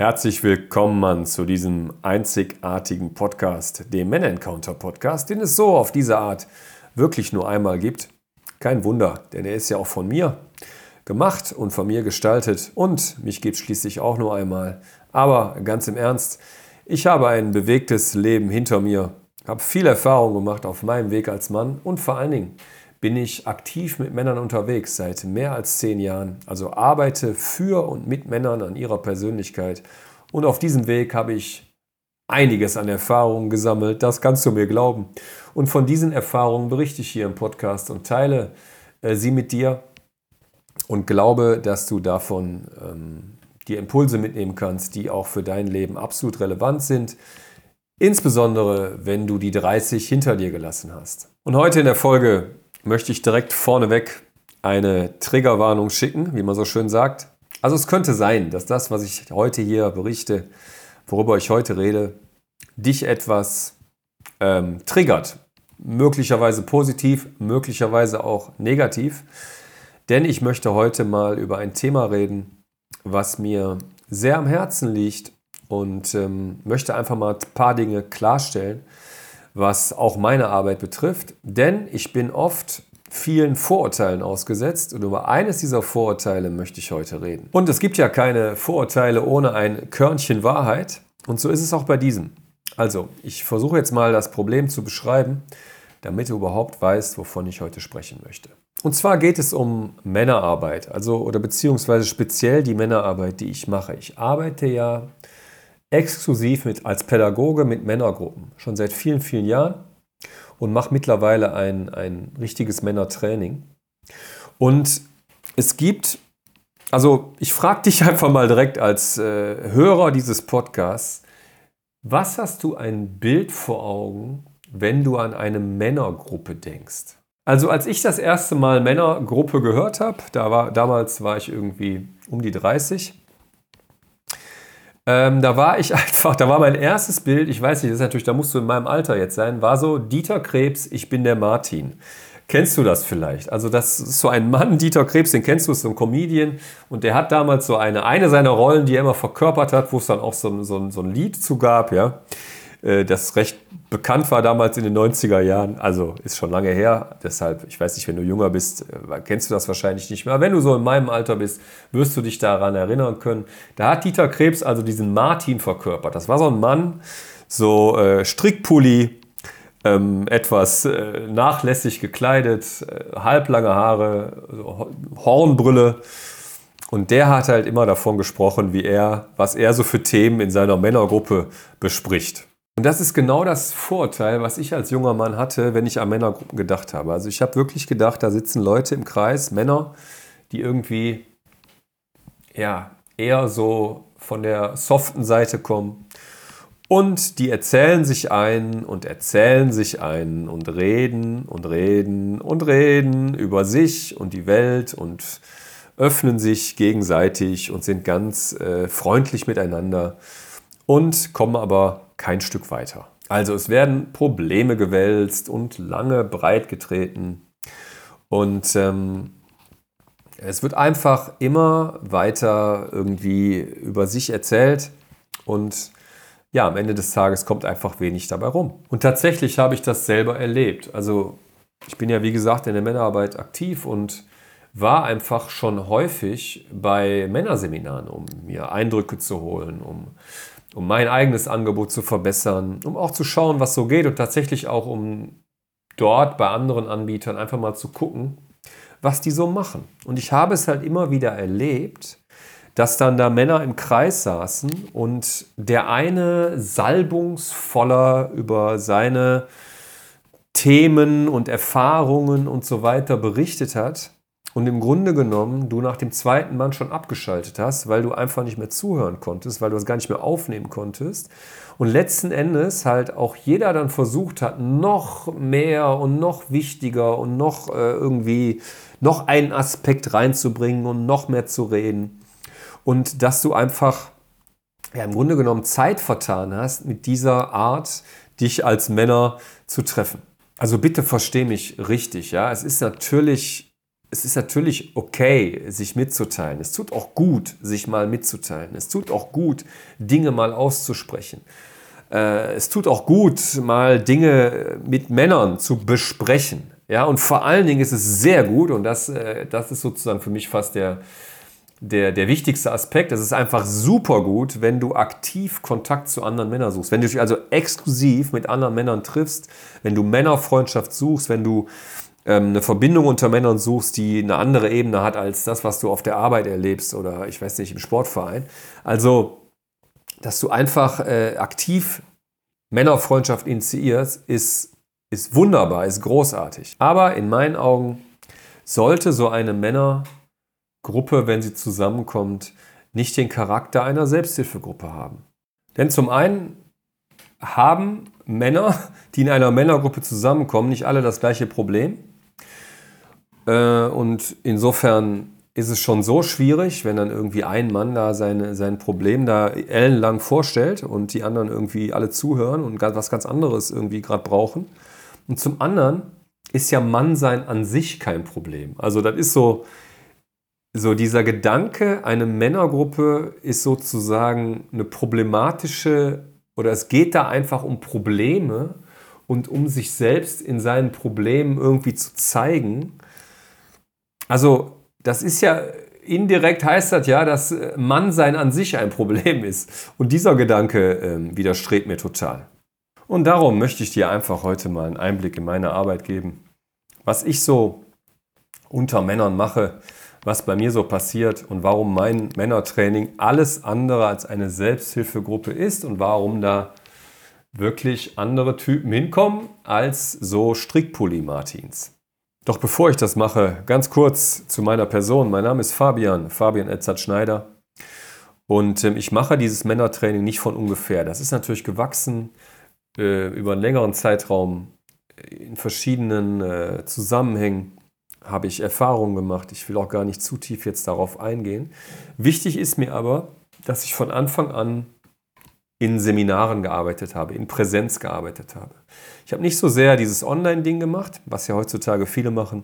Herzlich willkommen Mann, zu diesem einzigartigen Podcast, dem Men Encounter Podcast, den es so auf diese Art wirklich nur einmal gibt. Kein Wunder, denn er ist ja auch von mir gemacht und von mir gestaltet und mich gibt schließlich auch nur einmal. Aber ganz im Ernst, ich habe ein bewegtes Leben hinter mir, habe viel Erfahrung gemacht auf meinem Weg als Mann und vor allen Dingen bin ich aktiv mit Männern unterwegs seit mehr als zehn Jahren. Also arbeite für und mit Männern an ihrer Persönlichkeit. Und auf diesem Weg habe ich einiges an Erfahrungen gesammelt. Das kannst du mir glauben. Und von diesen Erfahrungen berichte ich hier im Podcast und teile äh, sie mit dir und glaube, dass du davon ähm, die Impulse mitnehmen kannst, die auch für dein Leben absolut relevant sind. Insbesondere, wenn du die 30 hinter dir gelassen hast. Und heute in der Folge möchte ich direkt vorneweg eine Triggerwarnung schicken, wie man so schön sagt. Also es könnte sein, dass das, was ich heute hier berichte, worüber ich heute rede, dich etwas ähm, triggert. Möglicherweise positiv, möglicherweise auch negativ. Denn ich möchte heute mal über ein Thema reden, was mir sehr am Herzen liegt und ähm, möchte einfach mal ein paar Dinge klarstellen, was auch meine Arbeit betrifft. Denn ich bin oft vielen Vorurteilen ausgesetzt und über eines dieser Vorurteile möchte ich heute reden. Und es gibt ja keine Vorurteile ohne ein Körnchen Wahrheit und so ist es auch bei diesem. Also, ich versuche jetzt mal das Problem zu beschreiben, damit du überhaupt weißt, wovon ich heute sprechen möchte. Und zwar geht es um Männerarbeit, also oder beziehungsweise speziell die Männerarbeit, die ich mache. Ich arbeite ja exklusiv mit, als Pädagoge mit Männergruppen, schon seit vielen, vielen Jahren und mache mittlerweile ein, ein richtiges Männertraining. Und es gibt, also ich frage dich einfach mal direkt als äh, Hörer dieses Podcasts, was hast du ein Bild vor Augen, wenn du an eine Männergruppe denkst? Also als ich das erste Mal Männergruppe gehört habe, da war, damals war ich irgendwie um die 30, ähm, da war ich einfach, da war mein erstes Bild, ich weiß nicht, das ist natürlich, da musst du in meinem Alter jetzt sein, war so Dieter Krebs, ich bin der Martin. Kennst du das vielleicht? Also das ist so ein Mann, Dieter Krebs, den kennst du, ist so ein Comedian und der hat damals so eine, eine seiner Rollen, die er immer verkörpert hat, wo es dann auch so, so, so ein Lied zu gab, ja. Äh, das recht bekannt war damals in den 90er Jahren. Also ist schon lange her. Deshalb, ich weiß nicht, wenn du jünger bist, äh, kennst du das wahrscheinlich nicht mehr. Wenn du so in meinem Alter bist, wirst du dich daran erinnern können. Da hat Dieter Krebs also diesen Martin verkörpert. Das war so ein Mann, so äh, Strickpulli, ähm, etwas äh, nachlässig gekleidet, äh, halblange Haare, Hornbrille. Und der hat halt immer davon gesprochen, wie er, was er so für Themen in seiner Männergruppe bespricht. Und das ist genau das Vorurteil, was ich als junger Mann hatte, wenn ich an Männergruppen gedacht habe. Also ich habe wirklich gedacht, da sitzen Leute im Kreis, Männer, die irgendwie ja, eher so von der soften Seite kommen. Und die erzählen sich ein und erzählen sich ein und reden und reden und reden über sich und die Welt und öffnen sich gegenseitig und sind ganz äh, freundlich miteinander und kommen aber kein Stück weiter. Also es werden Probleme gewälzt und lange breit getreten. Und ähm, es wird einfach immer weiter irgendwie über sich erzählt und ja, am Ende des Tages kommt einfach wenig dabei rum. Und tatsächlich habe ich das selber erlebt. Also ich bin ja wie gesagt in der Männerarbeit aktiv und war einfach schon häufig bei Männerseminaren, um mir Eindrücke zu holen, um um mein eigenes Angebot zu verbessern, um auch zu schauen, was so geht und tatsächlich auch um dort bei anderen Anbietern einfach mal zu gucken, was die so machen. Und ich habe es halt immer wieder erlebt, dass dann da Männer im Kreis saßen und der eine salbungsvoller über seine Themen und Erfahrungen und so weiter berichtet hat und im Grunde genommen du nach dem zweiten Mann schon abgeschaltet hast, weil du einfach nicht mehr zuhören konntest, weil du es gar nicht mehr aufnehmen konntest. Und letzten Endes halt auch jeder dann versucht hat, noch mehr und noch wichtiger und noch äh, irgendwie noch einen Aspekt reinzubringen und noch mehr zu reden. Und dass du einfach ja, im Grunde genommen Zeit vertan hast, mit dieser Art dich als Männer zu treffen. Also bitte versteh mich richtig, ja. Es ist natürlich es ist natürlich okay, sich mitzuteilen. Es tut auch gut, sich mal mitzuteilen. Es tut auch gut, Dinge mal auszusprechen. Äh, es tut auch gut, mal Dinge mit Männern zu besprechen. Ja, und vor allen Dingen ist es sehr gut, und das, äh, das ist sozusagen für mich fast der, der, der wichtigste Aspekt. Es ist einfach super gut, wenn du aktiv Kontakt zu anderen Männern suchst. Wenn du dich also exklusiv mit anderen Männern triffst, wenn du Männerfreundschaft suchst, wenn du eine Verbindung unter Männern suchst, die eine andere Ebene hat als das, was du auf der Arbeit erlebst oder ich weiß nicht, im Sportverein. Also dass du einfach äh, aktiv Männerfreundschaft initiierst, ist, ist wunderbar, ist großartig. Aber in meinen Augen sollte so eine Männergruppe, wenn sie zusammenkommt, nicht den Charakter einer Selbsthilfegruppe haben. Denn zum einen haben Männer, die in einer Männergruppe zusammenkommen, nicht alle das gleiche Problem. Äh, und insofern ist es schon so schwierig, wenn dann irgendwie ein Mann da seine, sein Problem da ellenlang vorstellt und die anderen irgendwie alle zuhören und was ganz anderes irgendwie gerade brauchen. Und zum anderen ist ja Mannsein an sich kein Problem. Also das ist so, so dieser Gedanke, eine Männergruppe ist sozusagen eine problematische oder es geht da einfach um Probleme und um sich selbst in seinen Problemen irgendwie zu zeigen. Also das ist ja indirekt heißt das ja, dass äh, Mannsein an sich ein Problem ist. Und dieser Gedanke äh, widerstrebt mir total. Und darum möchte ich dir einfach heute mal einen Einblick in meine Arbeit geben, was ich so unter Männern mache, was bei mir so passiert und warum mein Männertraining alles andere als eine Selbsthilfegruppe ist und warum da wirklich andere Typen hinkommen als so Strickpulli-Martins. Doch bevor ich das mache, ganz kurz zu meiner Person. Mein Name ist Fabian, Fabian Edzard Schneider. Und ähm, ich mache dieses Männertraining nicht von ungefähr. Das ist natürlich gewachsen äh, über einen längeren Zeitraum in verschiedenen äh, Zusammenhängen habe ich Erfahrungen gemacht. Ich will auch gar nicht zu tief jetzt darauf eingehen. Wichtig ist mir aber, dass ich von Anfang an in Seminaren gearbeitet habe, in Präsenz gearbeitet habe. Ich habe nicht so sehr dieses Online-Ding gemacht, was ja heutzutage viele machen,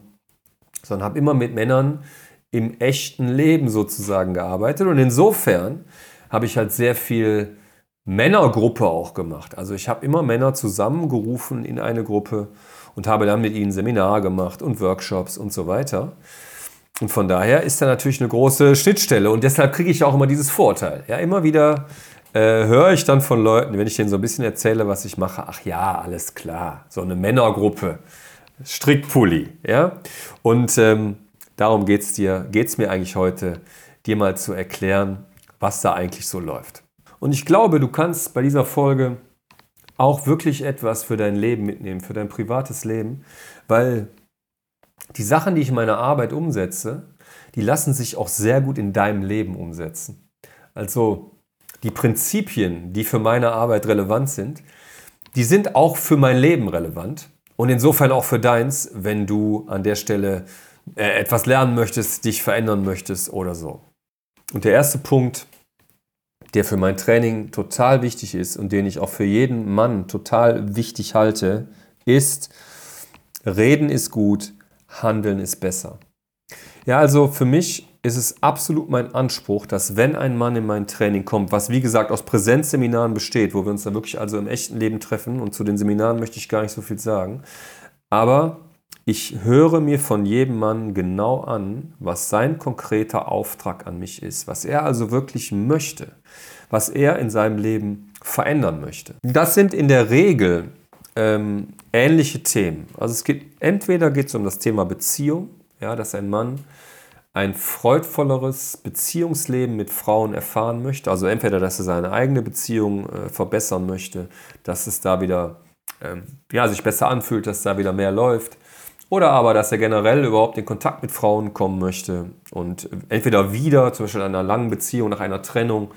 sondern habe immer mit Männern im echten Leben sozusagen gearbeitet. Und insofern habe ich halt sehr viel Männergruppe auch gemacht. Also ich habe immer Männer zusammengerufen in eine Gruppe und habe dann mit ihnen Seminare gemacht und Workshops und so weiter. Und von daher ist da natürlich eine große Schnittstelle und deshalb kriege ich auch immer dieses Vorteil. Ja, immer wieder äh, höre ich dann von Leuten, wenn ich denen so ein bisschen erzähle, was ich mache, ach ja, alles klar, so eine Männergruppe, Strickpulli, ja. Und ähm, darum geht es dir, geht es mir eigentlich heute, dir mal zu erklären, was da eigentlich so läuft. Und ich glaube, du kannst bei dieser Folge auch wirklich etwas für dein Leben mitnehmen, für dein privates Leben, weil die Sachen, die ich in meiner Arbeit umsetze, die lassen sich auch sehr gut in deinem Leben umsetzen. Also die Prinzipien, die für meine Arbeit relevant sind, die sind auch für mein Leben relevant und insofern auch für deins, wenn du an der Stelle äh, etwas lernen möchtest, dich verändern möchtest oder so. Und der erste Punkt, der für mein Training total wichtig ist und den ich auch für jeden Mann total wichtig halte, ist, reden ist gut, handeln ist besser. Ja, also für mich ist es absolut mein Anspruch, dass wenn ein Mann in mein Training kommt, was wie gesagt aus Präsenzseminaren besteht, wo wir uns da wirklich also im echten Leben treffen und zu den Seminaren möchte ich gar nicht so viel sagen, aber ich höre mir von jedem Mann genau an, was sein konkreter Auftrag an mich ist, was er also wirklich möchte, was er in seinem Leben verändern möchte. Das sind in der Regel ähm, ähnliche Themen. Also es geht entweder geht es um das Thema Beziehung, ja, dass ein Mann ein freudvolleres Beziehungsleben mit Frauen erfahren möchte. Also entweder, dass er seine eigene Beziehung äh, verbessern möchte, dass es da wieder ähm, ja, sich besser anfühlt, dass da wieder mehr läuft. Oder aber, dass er generell überhaupt in Kontakt mit Frauen kommen möchte und entweder wieder, zum Beispiel in einer langen Beziehung, nach einer Trennung,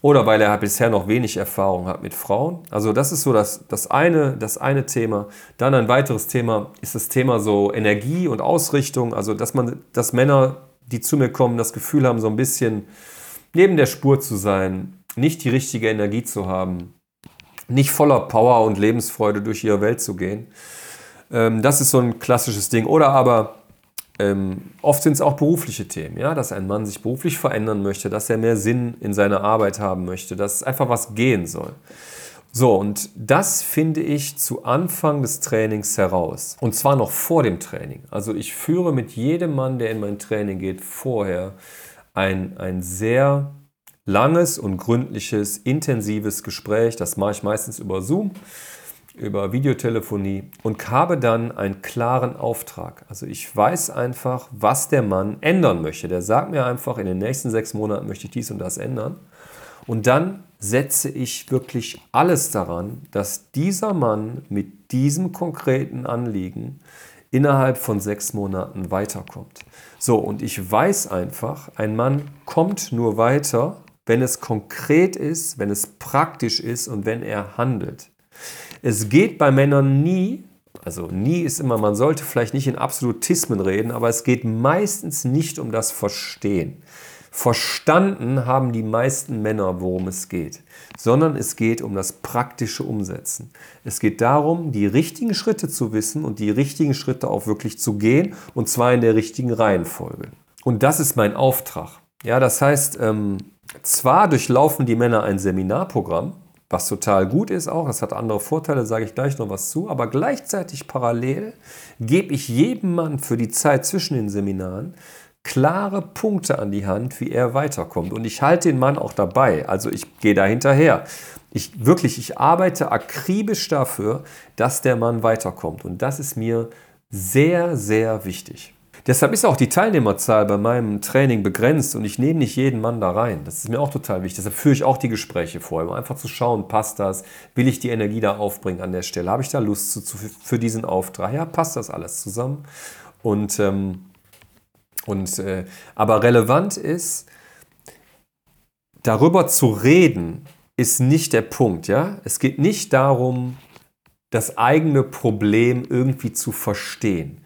oder weil er bisher noch wenig Erfahrung hat mit Frauen. Also das ist so das, das, eine, das eine Thema. Dann ein weiteres Thema ist das Thema so Energie und Ausrichtung. Also dass man, dass Männer die zu mir kommen, das Gefühl haben, so ein bisschen neben der Spur zu sein, nicht die richtige Energie zu haben, nicht voller Power und Lebensfreude durch ihre Welt zu gehen. Ähm, das ist so ein klassisches Ding. Oder aber ähm, oft sind es auch berufliche Themen, ja, dass ein Mann sich beruflich verändern möchte, dass er mehr Sinn in seiner Arbeit haben möchte, dass einfach was gehen soll. So, und das finde ich zu Anfang des Trainings heraus. Und zwar noch vor dem Training. Also ich führe mit jedem Mann, der in mein Training geht, vorher ein, ein sehr langes und gründliches, intensives Gespräch. Das mache ich meistens über Zoom, über Videotelefonie und habe dann einen klaren Auftrag. Also ich weiß einfach, was der Mann ändern möchte. Der sagt mir einfach, in den nächsten sechs Monaten möchte ich dies und das ändern. Und dann setze ich wirklich alles daran, dass dieser Mann mit diesem konkreten Anliegen innerhalb von sechs Monaten weiterkommt. So, und ich weiß einfach, ein Mann kommt nur weiter, wenn es konkret ist, wenn es praktisch ist und wenn er handelt. Es geht bei Männern nie, also nie ist immer, man sollte vielleicht nicht in Absolutismen reden, aber es geht meistens nicht um das Verstehen. Verstanden haben die meisten Männer, worum es geht, sondern es geht um das praktische Umsetzen. Es geht darum, die richtigen Schritte zu wissen und die richtigen Schritte auch wirklich zu gehen und zwar in der richtigen Reihenfolge. Und das ist mein Auftrag. Ja, das heißt, ähm, zwar durchlaufen die Männer ein Seminarprogramm, was total gut ist auch, das hat andere Vorteile, sage ich gleich noch was zu, aber gleichzeitig parallel gebe ich jedem Mann für die Zeit zwischen den Seminaren klare Punkte an die Hand, wie er weiterkommt. Und ich halte den Mann auch dabei. Also ich gehe da hinterher. Ich wirklich, ich arbeite akribisch dafür, dass der Mann weiterkommt. Und das ist mir sehr, sehr wichtig. Deshalb ist auch die Teilnehmerzahl bei meinem Training begrenzt und ich nehme nicht jeden Mann da rein. Das ist mir auch total wichtig. Deshalb führe ich auch die Gespräche vorher, um einfach zu schauen, passt das? Will ich die Energie da aufbringen an der Stelle? Habe ich da Lust zu, zu, für diesen Auftrag? Ja, passt das alles zusammen? Und ähm, und, äh, aber relevant ist, darüber zu reden, ist nicht der Punkt. Ja? Es geht nicht darum, das eigene Problem irgendwie zu verstehen.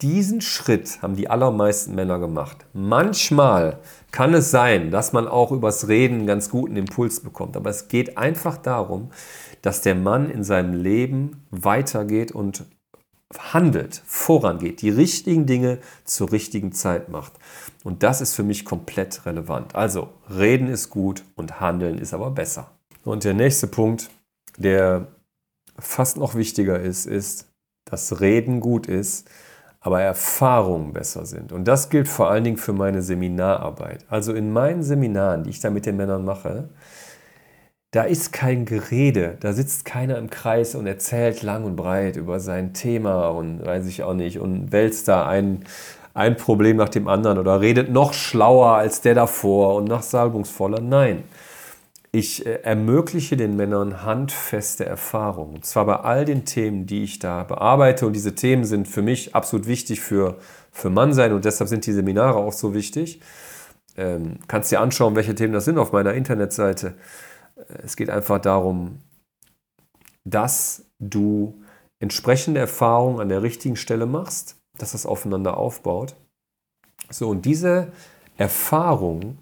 Diesen Schritt haben die allermeisten Männer gemacht. Manchmal kann es sein, dass man auch übers Reden einen ganz guten Impuls bekommt, aber es geht einfach darum, dass der Mann in seinem Leben weitergeht und handelt, vorangeht, die richtigen Dinge zur richtigen Zeit macht. Und das ist für mich komplett relevant. Also, reden ist gut und handeln ist aber besser. Und der nächste Punkt, der fast noch wichtiger ist, ist, dass Reden gut ist, aber Erfahrungen besser sind. Und das gilt vor allen Dingen für meine Seminararbeit. Also in meinen Seminaren, die ich da mit den Männern mache, da ist kein Gerede, da sitzt keiner im Kreis und erzählt lang und breit über sein Thema und weiß ich auch nicht und wälzt da ein, ein Problem nach dem anderen oder redet noch schlauer als der davor und noch salbungsvoller. Nein, ich äh, ermögliche den Männern handfeste Erfahrungen. Und zwar bei all den Themen, die ich da bearbeite. Und diese Themen sind für mich absolut wichtig für, für Mannsein und deshalb sind die Seminare auch so wichtig. Ähm, kannst dir anschauen, welche Themen das sind auf meiner Internetseite. Es geht einfach darum, dass du entsprechende Erfahrungen an der richtigen Stelle machst, dass das aufeinander aufbaut. So, und diese Erfahrungen,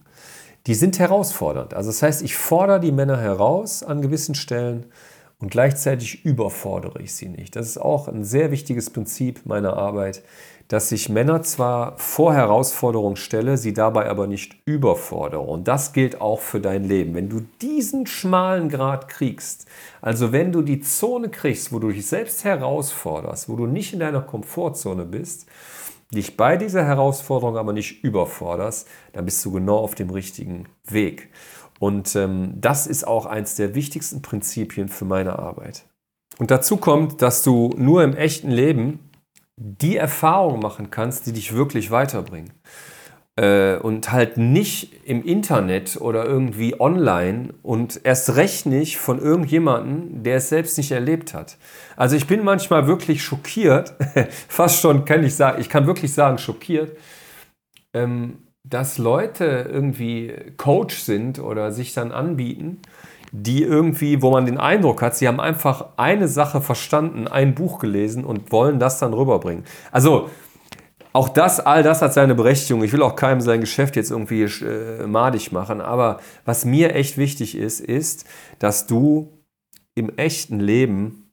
die sind herausfordernd. Also das heißt, ich fordere die Männer heraus an gewissen Stellen und gleichzeitig überfordere ich sie nicht. Das ist auch ein sehr wichtiges Prinzip meiner Arbeit, dass ich Männer zwar vor Herausforderungen stelle, sie dabei aber nicht überfordere. Und das gilt auch für dein Leben. Wenn du diesen schmalen Grad kriegst, also wenn du die Zone kriegst, wo du dich selbst herausforderst, wo du nicht in deiner Komfortzone bist, dich bei dieser Herausforderung aber nicht überforderst, dann bist du genau auf dem richtigen Weg. Und ähm, das ist auch eins der wichtigsten Prinzipien für meine Arbeit. Und dazu kommt, dass du nur im echten Leben die Erfahrung machen kannst, die dich wirklich weiterbringen. Äh, und halt nicht im Internet oder irgendwie online und erst recht nicht von irgendjemandem, der es selbst nicht erlebt hat. Also ich bin manchmal wirklich schockiert, fast schon kann ich sagen, ich kann wirklich sagen schockiert, ähm, dass Leute irgendwie Coach sind oder sich dann anbieten die irgendwie, wo man den Eindruck hat, sie haben einfach eine Sache verstanden, ein Buch gelesen und wollen das dann rüberbringen. Also auch das, all das hat seine Berechtigung. Ich will auch keinem sein Geschäft jetzt irgendwie äh, madig machen, aber was mir echt wichtig ist, ist, dass du im echten Leben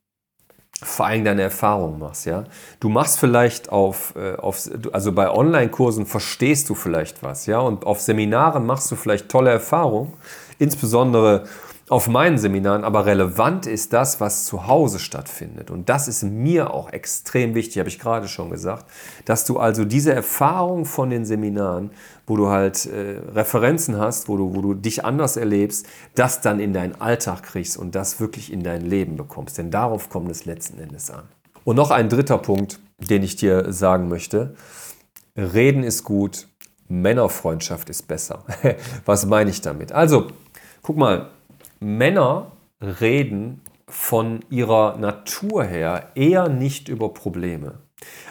vor allem deine Erfahrungen machst. Ja? Du machst vielleicht auf, äh, auf also bei Online-Kursen verstehst du vielleicht was, ja, und auf Seminaren machst du vielleicht tolle Erfahrungen, insbesondere auf meinen Seminaren, aber relevant ist das, was zu Hause stattfindet. Und das ist mir auch extrem wichtig, habe ich gerade schon gesagt, dass du also diese Erfahrung von den Seminaren, wo du halt äh, Referenzen hast, wo du, wo du dich anders erlebst, das dann in deinen Alltag kriegst und das wirklich in dein Leben bekommst. Denn darauf kommt es letzten Endes an. Und noch ein dritter Punkt, den ich dir sagen möchte. Reden ist gut, Männerfreundschaft ist besser. was meine ich damit? Also, guck mal, Männer reden von ihrer Natur her eher nicht über Probleme.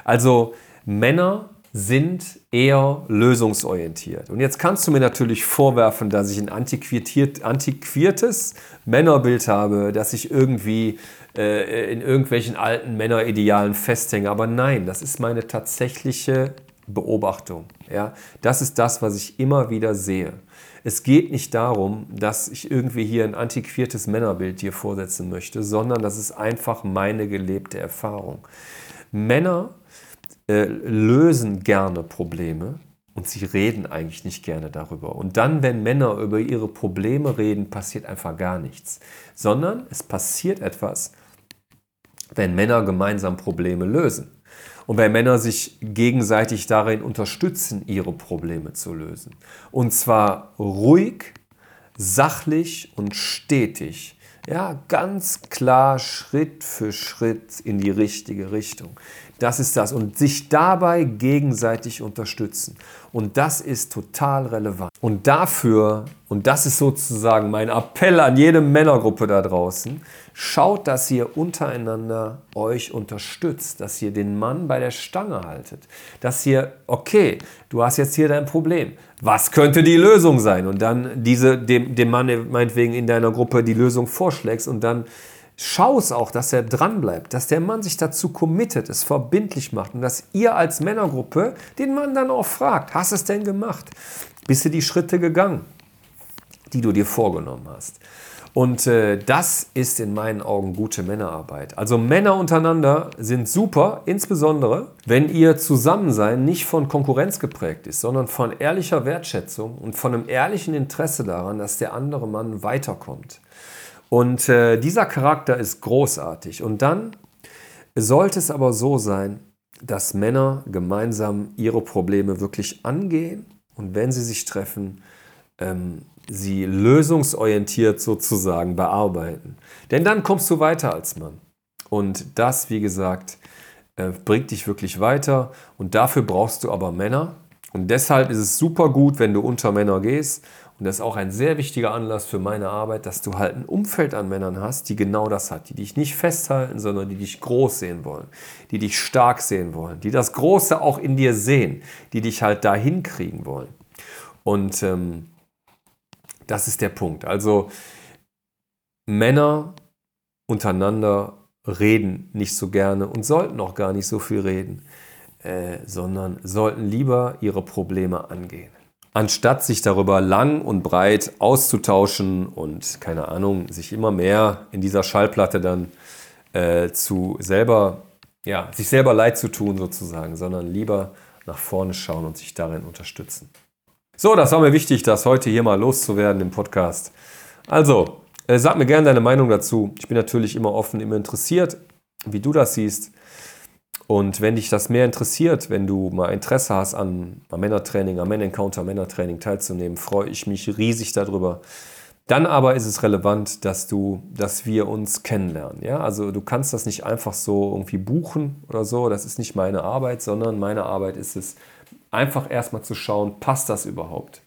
Also Männer sind eher lösungsorientiert. Und jetzt kannst du mir natürlich vorwerfen, dass ich ein antiquiertes Männerbild habe, dass ich irgendwie äh, in irgendwelchen alten Männeridealen festhänge. Aber nein, das ist meine tatsächliche Beobachtung. Ja? Das ist das, was ich immer wieder sehe. Es geht nicht darum, dass ich irgendwie hier ein antiquiertes Männerbild dir vorsetzen möchte, sondern das ist einfach meine gelebte Erfahrung. Männer äh, lösen gerne Probleme und sie reden eigentlich nicht gerne darüber. Und dann, wenn Männer über ihre Probleme reden, passiert einfach gar nichts, sondern es passiert etwas, wenn Männer gemeinsam Probleme lösen. Und wenn Männer sich gegenseitig darin unterstützen, ihre Probleme zu lösen. Und zwar ruhig, sachlich und stetig. Ja, ganz klar Schritt für Schritt in die richtige Richtung. Das ist das. Und sich dabei gegenseitig unterstützen. Und das ist total relevant. Und dafür, und das ist sozusagen mein Appell an jede Männergruppe da draußen, schaut, dass ihr untereinander euch unterstützt, dass ihr den Mann bei der Stange haltet. Dass ihr, okay, du hast jetzt hier dein Problem. Was könnte die Lösung sein? Und dann diese, dem, dem Mann meinetwegen in deiner Gruppe die Lösung vorschlägst und dann Schau es auch, dass er dranbleibt, dass der Mann sich dazu committet, es verbindlich macht und dass ihr als Männergruppe den Mann dann auch fragt, hast du es denn gemacht? Bist du die Schritte gegangen, die du dir vorgenommen hast? Und äh, das ist in meinen Augen gute Männerarbeit. Also Männer untereinander sind super, insbesondere wenn ihr Zusammensein nicht von Konkurrenz geprägt ist, sondern von ehrlicher Wertschätzung und von einem ehrlichen Interesse daran, dass der andere Mann weiterkommt. Und äh, dieser Charakter ist großartig. Und dann sollte es aber so sein, dass Männer gemeinsam ihre Probleme wirklich angehen und wenn sie sich treffen, ähm, sie lösungsorientiert sozusagen bearbeiten. Denn dann kommst du weiter als Mann. Und das, wie gesagt, äh, bringt dich wirklich weiter. Und dafür brauchst du aber Männer. Und deshalb ist es super gut, wenn du unter Männer gehst und das ist auch ein sehr wichtiger Anlass für meine Arbeit, dass du halt ein Umfeld an Männern hast, die genau das hat, die dich nicht festhalten, sondern die dich groß sehen wollen, die dich stark sehen wollen, die das Große auch in dir sehen, die dich halt dahin kriegen wollen. Und ähm, das ist der Punkt. Also Männer untereinander reden nicht so gerne und sollten auch gar nicht so viel reden, äh, sondern sollten lieber ihre Probleme angehen anstatt sich darüber lang und breit auszutauschen und keine Ahnung, sich immer mehr in dieser Schallplatte dann äh, zu selber, ja, sich selber leid zu tun sozusagen, sondern lieber nach vorne schauen und sich darin unterstützen. So, das war mir wichtig, das heute hier mal loszuwerden im Podcast. Also, äh, sag mir gerne deine Meinung dazu. Ich bin natürlich immer offen, immer interessiert, wie du das siehst. Und wenn dich das mehr interessiert, wenn du mal Interesse hast an, am Männertraining, am Männerencounter, Männertraining teilzunehmen, freue ich mich riesig darüber. Dann aber ist es relevant, dass du, dass wir uns kennenlernen. Ja? Also du kannst das nicht einfach so irgendwie buchen oder so. Das ist nicht meine Arbeit, sondern meine Arbeit ist es, einfach erstmal zu schauen, passt das überhaupt?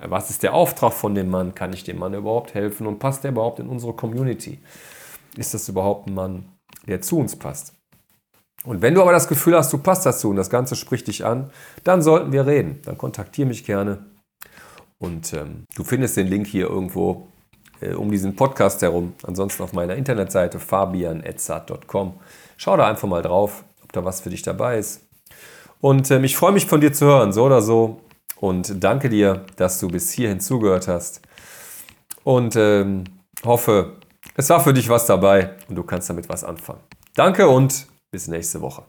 Was ist der Auftrag von dem Mann? Kann ich dem Mann überhaupt helfen? Und passt der überhaupt in unsere Community? Ist das überhaupt ein Mann, der zu uns passt? Und wenn du aber das Gefühl hast, du passt dazu und das Ganze spricht dich an, dann sollten wir reden. Dann kontaktiere mich gerne. Und ähm, du findest den Link hier irgendwo äh, um diesen Podcast herum. Ansonsten auf meiner Internetseite fabianedzard.com. Schau da einfach mal drauf, ob da was für dich dabei ist. Und ähm, ich freue mich von dir zu hören, so oder so. Und danke dir, dass du bis hierhin zugehört hast. Und ähm, hoffe, es war für dich was dabei und du kannst damit was anfangen. Danke und bis nächste Woche.